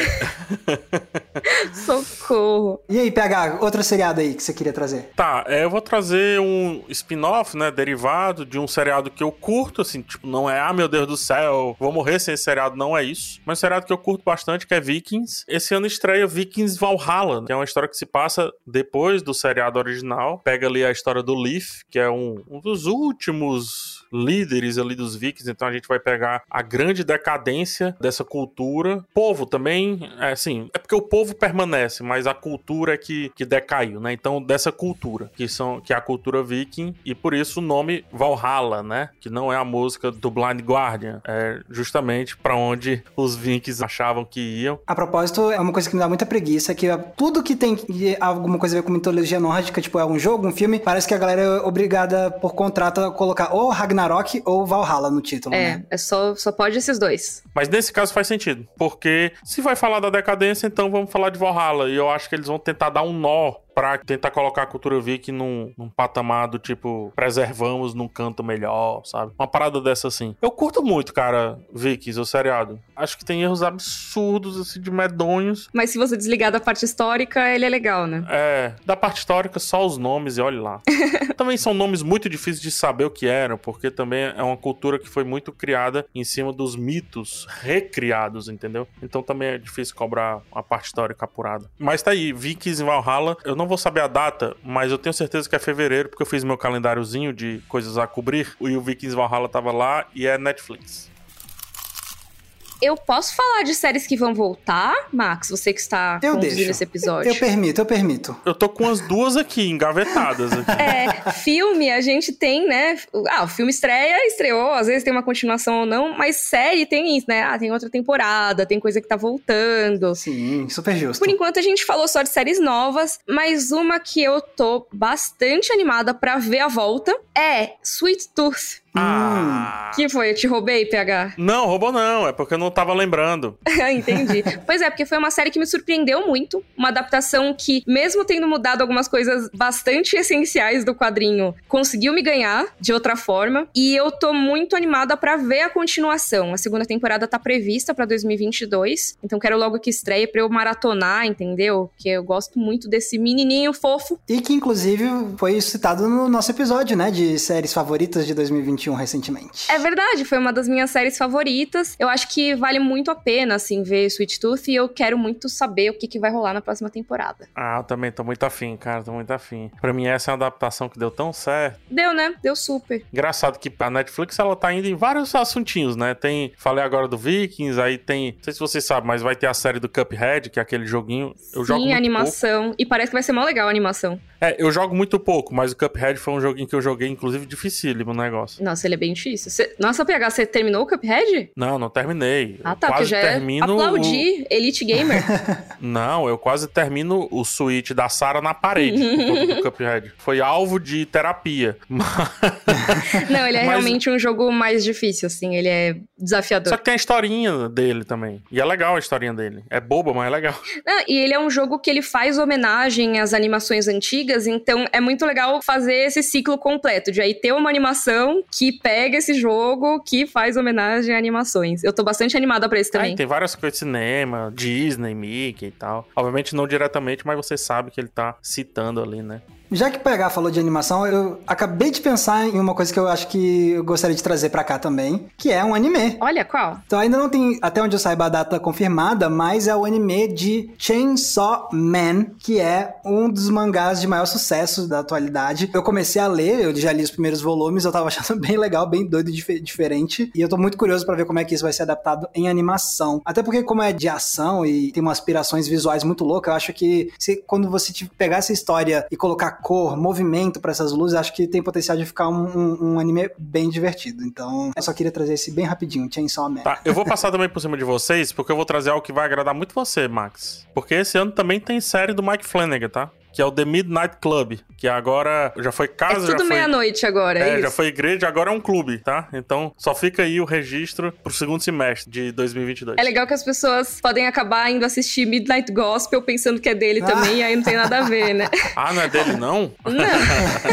(laughs) Socorro. E aí, PH, outro seriado aí que você queria trazer? Tá, é, eu vou trazer um spin-off, né, derivado de um seriado que eu curto, assim, tipo, não é, ah, meu Deus do céu, vou morrer sem esse seriado, não é isso. Mas um seriado que eu curto bastante, que é Vikings. Esse ano estreia Vikings Valhalla, que é uma história que se passa depois do seriado original. Pega ali a história do Leaf, que é um, um dos últimos líderes ali dos vikings, então a gente vai pegar a grande decadência dessa cultura. Povo também, é assim, é porque o povo permanece, mas a cultura é que, que decaiu, né? Então, dessa cultura, que são que é a cultura viking, e por isso o nome Valhalla, né? Que não é a música do Blind Guardian, é justamente para onde os vikings achavam que iam. A propósito, é uma coisa que me dá muita preguiça, que tudo que tem alguma coisa a ver com mitologia nórdica, tipo é um jogo, um filme, parece que a galera é obrigada por contrato a colocar ou Ragnar Ragnarok ou Valhalla no título, é, né? É, só, só pode esses dois. Mas nesse caso faz sentido, porque se vai falar da decadência, então vamos falar de Valhalla. E eu acho que eles vão tentar dar um nó pra tentar colocar a cultura viking num, num patamar do tipo, preservamos num canto melhor, sabe? Uma parada dessa assim. Eu curto muito, cara, Vikings, o seriado. Acho que tem erros absurdos, assim, de medonhos. Mas se você desligar da parte histórica, ele é legal, né? É, da parte histórica, só os nomes e olhe lá. (laughs) também são nomes muito difíceis de saber o que eram, porque também é uma cultura que foi muito criada em cima dos mitos recriados, entendeu? Então também é difícil cobrar a parte histórica apurada. Mas tá aí, Vikings em Valhalla, eu não não vou saber a data, mas eu tenho certeza que é fevereiro, porque eu fiz meu calendáriozinho de coisas a cobrir. E o Vikings Valhalla tava lá e é Netflix eu posso falar de séries que vão voltar, Max? Você que está eu conduzindo deixo. esse episódio. Eu, permito, eu permito. Eu tô com as duas aqui, engavetadas. (laughs) Aqui. É, filme a gente tem, né? Ah, o filme estreia, estreou, às vezes tem uma continuação ou não, mas série tem isso, né? Ah, tem outra temporada, tem coisa que tá voltando. Sim, super justo. Por enquanto a gente falou só de séries novas, mas uma que eu tô bastante animada para ver a volta é Sweet Tooth. Ah. Que foi? Eu te roubei, PH? Não, roubou não. É porque eu não tava lembrando. (laughs) Entendi. pois é, porque foi uma série que me surpreendeu muito. Uma adaptação que, mesmo tendo mudado algumas coisas bastante (laughs) essenciais do quadrinho, conseguiu me ganhar de outra forma. E eu tô muito animada para ver a continuação. A segunda temporada tá prevista para 2022. Então quero logo que estreie pra eu maratonar, entendeu? Que eu gosto muito desse menininho fofo. E que, inclusive, foi citado no nosso episódio, né? De séries favoritas de 2021 recentemente. É verdade, foi uma das minhas séries favoritas. Eu acho que vale muito a pena, assim, ver Sweet Tooth e eu quero muito saber o que, que vai rolar na próxima temporada. Ah, eu também tô muito afim, cara, tô muito afim. Pra mim, essa é uma adaptação que deu tão certo. Deu, né? Deu super. Engraçado que a Netflix, ela tá indo em vários assuntinhos, né? Tem, falei agora do Vikings, aí tem, não sei se você sabe, mas vai ter a série do Cuphead, que é aquele joguinho. Eu Sim, jogo muito animação. Pouco. E parece que vai ser mó legal a animação. É, eu jogo muito pouco, mas o Cuphead foi um joguinho que eu joguei, inclusive, dificílimo o negócio. Nossa, ele é bem difícil. Você... Nossa, PH, você terminou o Cuphead? Não, não terminei. Ah, tá, quase já é termino aplaudir o... Elite Gamer. (laughs) não, eu quase termino o Switch da Sara na parede do (laughs) Cuphead. Foi alvo de terapia. (laughs) não, ele é Mas... realmente um jogo mais difícil, assim, ele é desafiador. Só que tem a historinha dele também. E é legal a historinha dele. É boba, mas é legal. Não, e ele é um jogo que ele faz homenagem às animações antigas, então é muito legal fazer esse ciclo completo, de aí ter uma animação que que pega esse jogo que faz homenagem a animações. Eu tô bastante animada pra esse também. É, tem várias coisas de cinema, Disney, Mickey e tal. Obviamente não diretamente, mas você sabe que ele tá citando ali, né? Já que PH falou de animação, eu acabei de pensar em uma coisa que eu acho que eu gostaria de trazer para cá também, que é um anime. Olha, qual? Então ainda não tem, até onde eu saiba, a data confirmada, mas é o anime de Chainsaw Man, que é um dos mangás de maior sucesso da atualidade. Eu comecei a ler, eu já li os primeiros volumes, eu tava (laughs) achando bem legal, bem doido e dif diferente, e eu tô muito curioso para ver como é que isso vai ser adaptado em animação. Até porque como é de ação e tem umas aspirações visuais muito loucas, eu acho que se, quando você pegar essa história e colocar cor, movimento para essas luzes, acho que tem potencial de ficar um, um, um, anime bem divertido. Então, eu só queria trazer esse bem rapidinho, Chainsaw Man. Tá, eu vou passar também por cima de vocês, porque eu vou trazer algo que vai agradar muito você, Max. Porque esse ano também tem série do Mike Flanagan, tá? Que é o The Midnight Club, que agora já foi casa, é tudo meia-noite agora, é, é já foi igreja, agora é um clube, tá? Então só fica aí o registro pro segundo semestre de 2022. É legal que as pessoas podem acabar indo assistir Midnight Gospel pensando que é dele ah. também, e aí não tem nada a ver, né? (laughs) ah, não é dele não? Não.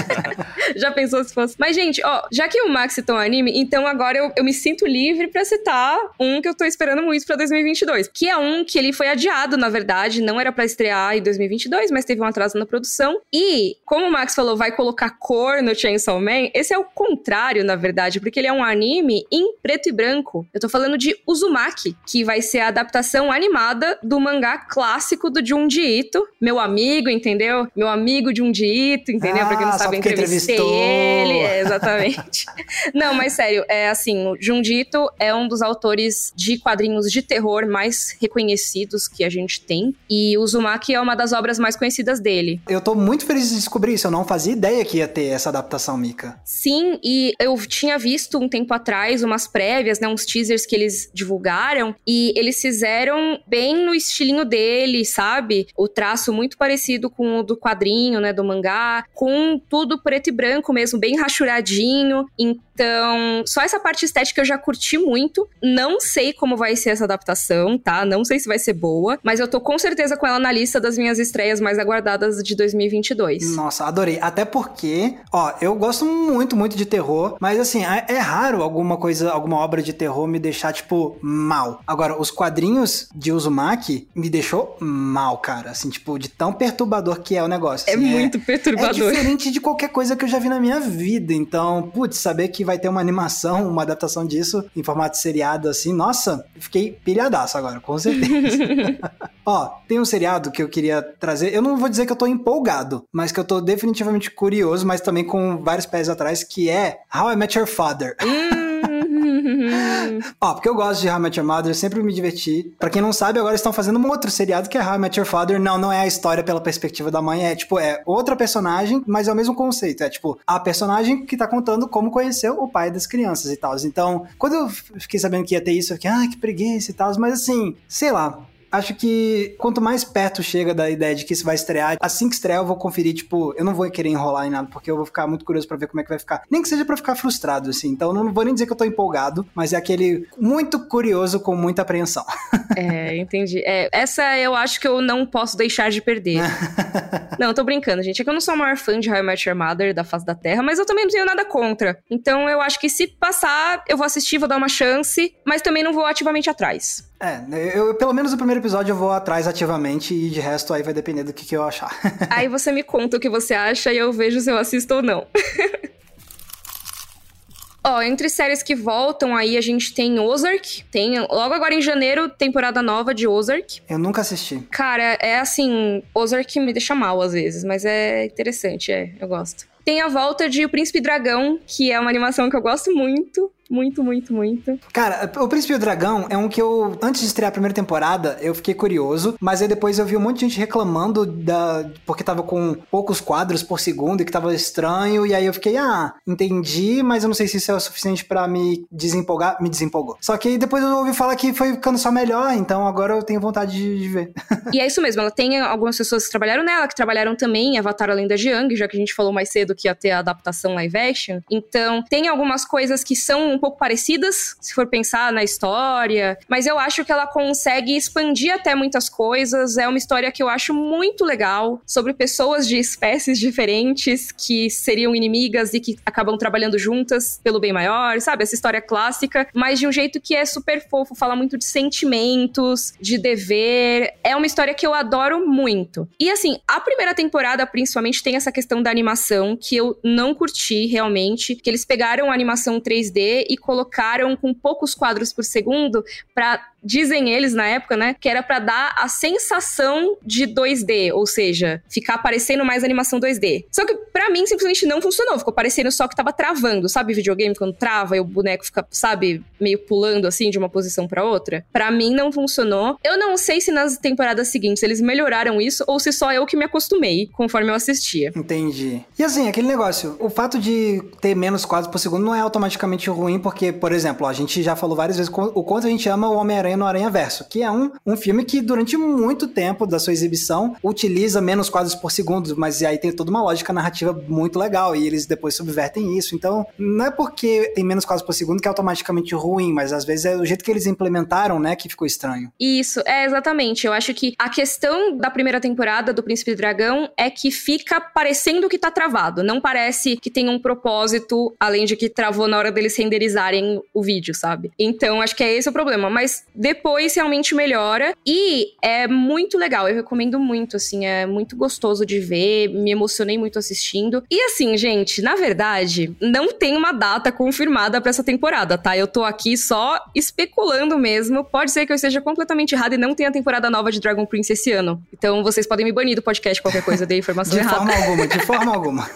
(laughs) já pensou se fosse. Mas, gente, ó, já que o Max citou um anime, então agora eu, eu me sinto livre para citar um que eu tô esperando muito pra 2022, que é um que ele foi adiado, na verdade, não era para estrear em 2022, mas teve um atraso na produção. E, como o Max falou, vai colocar cor no Chainsaw Man, esse é o contrário, na verdade, porque ele é um anime em preto e branco. Eu tô falando de Uzumaki, que vai ser a adaptação animada do mangá clássico do Junji Ito, meu amigo, entendeu? Meu amigo Junji Ito, entendeu? Ah, pra quem não sabe, entrevistei ele. É, exatamente. (laughs) não, mas sério, é assim, o Junji Ito é um dos autores de quadrinhos de terror mais reconhecidos que a gente tem. E Uzumaki é uma das obras mais conhecidas dele dele. Eu tô muito feliz de descobrir isso. Eu não fazia ideia que ia ter essa adaptação, Mika. Sim, e eu tinha visto um tempo atrás umas prévias, né, uns teasers que eles divulgaram e eles fizeram bem no estilinho dele, sabe? O traço muito parecido com o do quadrinho, né, do mangá, com tudo preto e branco mesmo, bem rachuradinho. Então, só essa parte estética eu já curti muito. Não sei como vai ser essa adaptação, tá? Não sei se vai ser boa, mas eu tô com certeza com ela na lista das minhas estreias mais aguardadas de 2022. Nossa, adorei. Até porque, ó, eu gosto muito, muito de terror, mas assim, é, é raro alguma coisa, alguma obra de terror me deixar, tipo, mal. Agora, os quadrinhos de Uzumaki me deixou mal, cara. Assim, tipo, de tão perturbador que é o negócio. É assim, é muito perturbador. É diferente de qualquer coisa que eu já vi na minha vida. Então, putz, saber que vai ter uma animação, uma adaptação disso em formato seriado, assim, nossa, fiquei pilhadaço agora, com certeza. (laughs) Ó, tem um seriado que eu queria trazer. Eu não vou dizer que eu tô empolgado, mas que eu tô definitivamente curioso, mas também com vários pés atrás, que é How I Met Your Father. Ó, porque eu gosto de How I Met Your Mother, eu sempre me diverti. Pra quem não sabe, agora estão fazendo um outro seriado que é How I Met Your Father. Não, não é a história pela perspectiva da mãe, é tipo, é outra personagem, mas é o mesmo conceito. É tipo, a personagem que tá contando como conheceu o pai das crianças e tal. Então, quando eu fiquei sabendo que ia ter isso, eu fiquei, ah, que preguiça e tal, mas assim, sei lá, acho que quanto mais perto chega da ideia de que isso vai estrear, assim que estrear eu vou conferir, tipo, eu não vou querer enrolar em nada, porque eu vou ficar muito curioso para ver como é que vai ficar. Nem que seja para ficar frustrado, assim. Então não vou nem dizer que eu tô empolgado, mas é aquele muito curioso com muita apreensão. (laughs) É, entendi. É, essa eu acho que eu não posso deixar de perder. (laughs) não, tô brincando, gente. É que eu não sou o maior fã de How I Met Your Mother da face da Terra, mas eu também não tenho nada contra. Então eu acho que se passar, eu vou assistir, vou dar uma chance, mas também não vou ativamente atrás. É, eu, pelo menos no primeiro episódio eu vou atrás ativamente e de resto aí vai depender do que, que eu achar. (laughs) aí você me conta o que você acha e eu vejo se eu assisto ou não. (laughs) Ó, oh, entre séries que voltam aí, a gente tem Ozark. Tem logo agora em janeiro, temporada nova de Ozark. Eu nunca assisti. Cara, é assim, Ozark me deixa mal às vezes, mas é interessante, é, eu gosto. Tem a volta de O Príncipe Dragão, que é uma animação que eu gosto muito. Muito, muito, muito. Cara, o Príncipe e o Dragão é um que eu, antes de estrear a primeira temporada, eu fiquei curioso, mas aí depois eu vi um monte de gente reclamando da. porque tava com poucos quadros por segundo e que tava estranho, e aí eu fiquei, ah, entendi, mas eu não sei se isso é o suficiente para me desempolgar. Me desempolgou. Só que depois eu ouvi falar que foi ficando só melhor, então agora eu tenho vontade de, de ver. e é isso mesmo, ela tem algumas pessoas que trabalharam nela, que trabalharam também em Avatar a Lenda de Yang, já que a gente falou mais cedo que ia ter a adaptação live action. Então, tem algumas coisas que são um pouco parecidas, se for pensar na história, mas eu acho que ela consegue expandir até muitas coisas. É uma história que eu acho muito legal sobre pessoas de espécies diferentes que seriam inimigas e que acabam trabalhando juntas pelo bem maior, sabe? Essa história clássica, mas de um jeito que é super fofo, fala muito de sentimentos, de dever. É uma história que eu adoro muito. E assim, a primeira temporada, principalmente, tem essa questão da animação que eu não curti realmente, que eles pegaram a animação 3D e colocaram com poucos quadros por segundo para dizem eles na época, né, que era para dar a sensação de 2D, ou seja, ficar parecendo mais animação 2D. Só que para mim simplesmente não funcionou, ficou parecendo só que tava travando, sabe videogame quando trava e o boneco fica, sabe, meio pulando assim de uma posição para outra? Para mim não funcionou. Eu não sei se nas temporadas seguintes eles melhoraram isso ou se só eu que me acostumei conforme eu assistia. Entendi. E assim, aquele negócio, o fato de ter menos quadros por segundo não é automaticamente ruim, porque, por exemplo, a gente já falou várias vezes o quanto a gente ama o Homem-Aranha no Aranha Verso, que é um, um filme que durante muito tempo da sua exibição utiliza menos quadros por segundo, mas aí tem toda uma lógica narrativa muito legal e eles depois subvertem isso. Então, não é porque tem menos quadros por segundo que é automaticamente ruim, mas às vezes é o jeito que eles implementaram, né, que ficou estranho. Isso, é exatamente. Eu acho que a questão da primeira temporada do Príncipe Dragão é que fica parecendo que tá travado. Não parece que tem um propósito, além de que travou na hora deles renderizarem o vídeo, sabe? Então, acho que é esse o problema. Mas depois realmente melhora e é muito legal. Eu recomendo muito, assim, é muito gostoso de ver. Me emocionei muito assistindo. E assim, gente, na verdade, não tem uma data confirmada para essa temporada, tá? Eu tô aqui só especulando mesmo. Pode ser que eu esteja completamente errada e não tenha temporada nova de Dragon Prince esse ano. Então vocês podem me banir do podcast qualquer coisa, de informação (laughs) de errada. De forma alguma, de forma (laughs) alguma.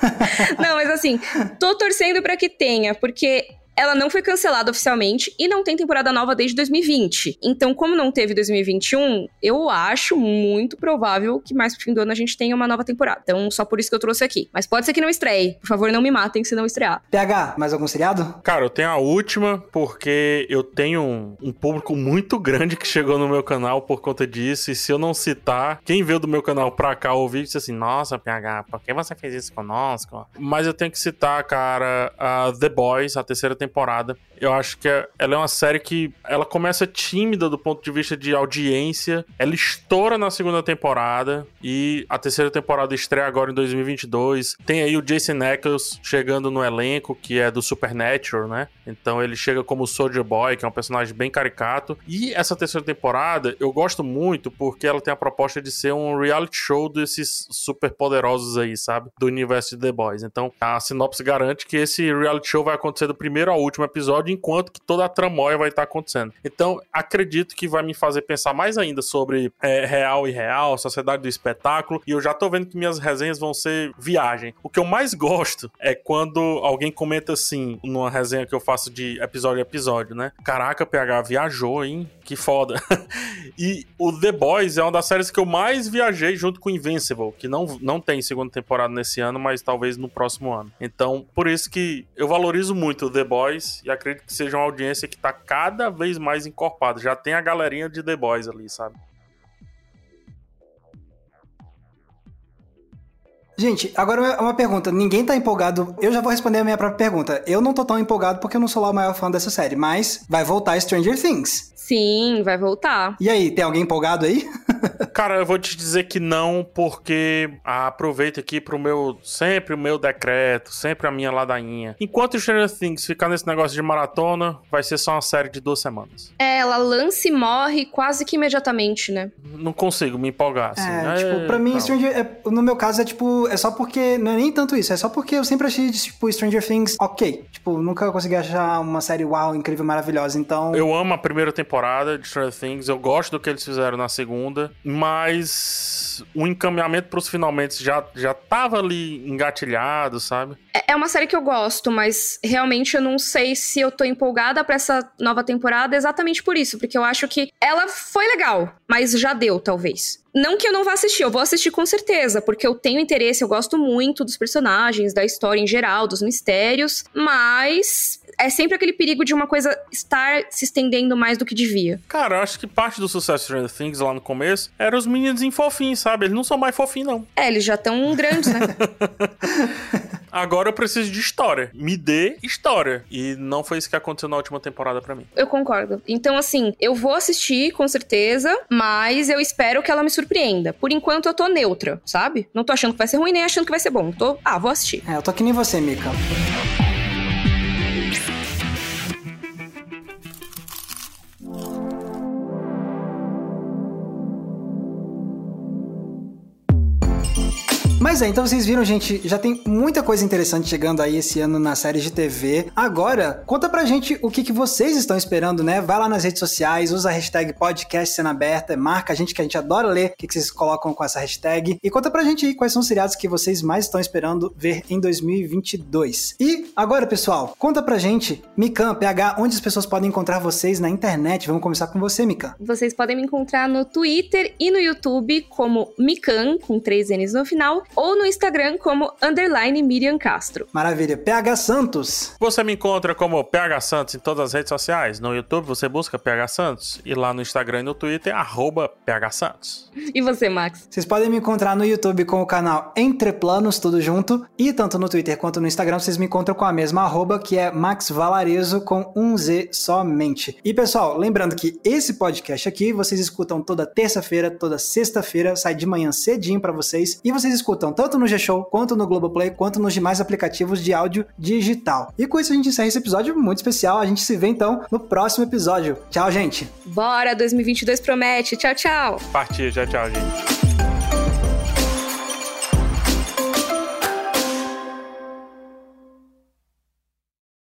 não, mas assim, tô torcendo para que tenha, porque ela não foi cancelada oficialmente e não tem temporada nova desde 2020. Então, como não teve 2021, eu acho muito provável que mais pro fim do ano a gente tenha uma nova temporada. Então, só por isso que eu trouxe aqui. Mas pode ser que não estreie. Por favor, não me matem se não estrear. PH, mais algum seriado? Cara, eu tenho a última porque eu tenho um, um público muito grande que chegou no meu canal por conta disso. E se eu não citar, quem veio do meu canal pra cá ouvir disse assim: Nossa, PH, por que você fez isso conosco? Mas eu tenho que citar, cara, a The Boys, a terceira temporada temporada. Eu acho que é, ela é uma série que ela começa tímida do ponto de vista de audiência, ela estoura na segunda temporada e a terceira temporada estreia agora em 2022. Tem aí o Jason Ackles chegando no elenco, que é do Supernatural, né? Então ele chega como Soldier Boy, que é um personagem bem caricato. E essa terceira temporada eu gosto muito porque ela tem a proposta de ser um reality show desses super poderosos aí, sabe? Do universo de The Boys. Então a sinopse garante que esse reality show vai acontecer do primeiro ao último episódio, enquanto que toda a tramóia vai estar acontecendo. Então, acredito que vai me fazer pensar mais ainda sobre é, real e real, sociedade do espetáculo, e eu já tô vendo que minhas resenhas vão ser viagem. O que eu mais (laughs) gosto é quando alguém comenta assim, numa resenha que eu faço de episódio a episódio, né? Caraca, PH viajou, hein? Que foda. (laughs) e o The Boys é uma das séries que eu mais viajei junto com Invincible, que não, não tem segunda temporada nesse ano, mas talvez no próximo ano. Então, por isso que eu valorizo muito o The Boys e acredito que seja uma audiência que tá cada vez mais encorpada. Já tem a galerinha de The Boys ali, sabe? Gente, agora uma pergunta. Ninguém tá empolgado. Eu já vou responder a minha própria pergunta. Eu não tô tão empolgado porque eu não sou lá o maior fã dessa série, mas vai voltar Stranger Things. Sim, vai voltar. E aí, tem alguém empolgado aí? (laughs) Cara, eu vou te dizer que não, porque aproveita aqui pro meu, sempre o meu decreto, sempre a minha ladainha. Enquanto Stranger Things ficar nesse negócio de maratona, vai ser só uma série de duas semanas. É, ela lança e morre quase que imediatamente, né? Não consigo me empolgar, assim. É, é tipo, pra mim, Stranger, é, no meu caso, é tipo, é só porque, não é nem tanto isso, é só porque eu sempre achei, tipo, Stranger Things ok. Tipo, nunca consegui achar uma série uau, incrível, maravilhosa, então... Eu amo a primeira temporada de Stranger Things. Eu gosto do que eles fizeram na segunda, mas o encaminhamento pros finalmente já, já tava ali engatilhado, sabe? É, é uma série que eu gosto, mas realmente eu não sei se eu tô empolgada para essa nova temporada exatamente por isso, porque eu acho que ela foi legal, mas já deu, talvez. Não que eu não vá assistir, eu vou assistir com certeza, porque eu tenho interesse, eu gosto muito dos personagens, da história em geral, dos mistérios, mas é sempre aquele perigo de uma coisa estar se estendendo mais do que devia. Cara, eu acho que parte do sucesso de Stranger Things lá no começo era os meninos em fofinhos, sabe? Eles não são mais fofinhos, não. É, eles já estão grandes, né? (laughs) Agora eu preciso de história. Me dê história. E não foi isso que aconteceu na última temporada para mim. Eu concordo. Então, assim, eu vou assistir com certeza, mas eu espero que ela me surpreenda. Por enquanto eu tô neutra, sabe? Não tô achando que vai ser ruim, nem achando que vai ser bom. Tô, ah, vou assistir. É, eu tô que nem você, Mika. Mas é, então vocês viram, gente, já tem muita coisa interessante chegando aí esse ano na série de TV. Agora, conta pra gente o que, que vocês estão esperando, né? Vai lá nas redes sociais, usa a hashtag podcast cena aberta, marca a gente que a gente adora ler o que, que vocês colocam com essa hashtag. E conta pra gente aí quais são os seriados que vocês mais estão esperando ver em 2022. E agora, pessoal, conta pra gente, Mikan, PH, onde as pessoas podem encontrar vocês na internet. Vamos começar com você, Mikan. Vocês podem me encontrar no Twitter e no YouTube como Mikan, com três N's no final, ou no Instagram como underline Miriam Castro. Maravilha. PH Santos. Você me encontra como PH Santos em todas as redes sociais. No YouTube você busca PH Santos e lá no Instagram e no Twitter arroba PH Santos. E você, Max? Vocês podem me encontrar no YouTube com o canal Entre Planos, tudo junto. E tanto no Twitter quanto no Instagram vocês me encontram com a mesma arroba, que é Max Valarezo com um Z somente. E pessoal, lembrando que esse podcast aqui vocês escutam toda terça-feira, toda sexta-feira, sai de manhã cedinho para vocês. E vocês escutam tanto no G-Show, quanto no Globoplay, quanto nos demais aplicativos de áudio digital. E com isso a gente encerra esse episódio muito especial. A gente se vê então no próximo episódio. Tchau, gente. Bora, 2022 promete. Tchau, tchau. Partiu, tchau, tchau, gente.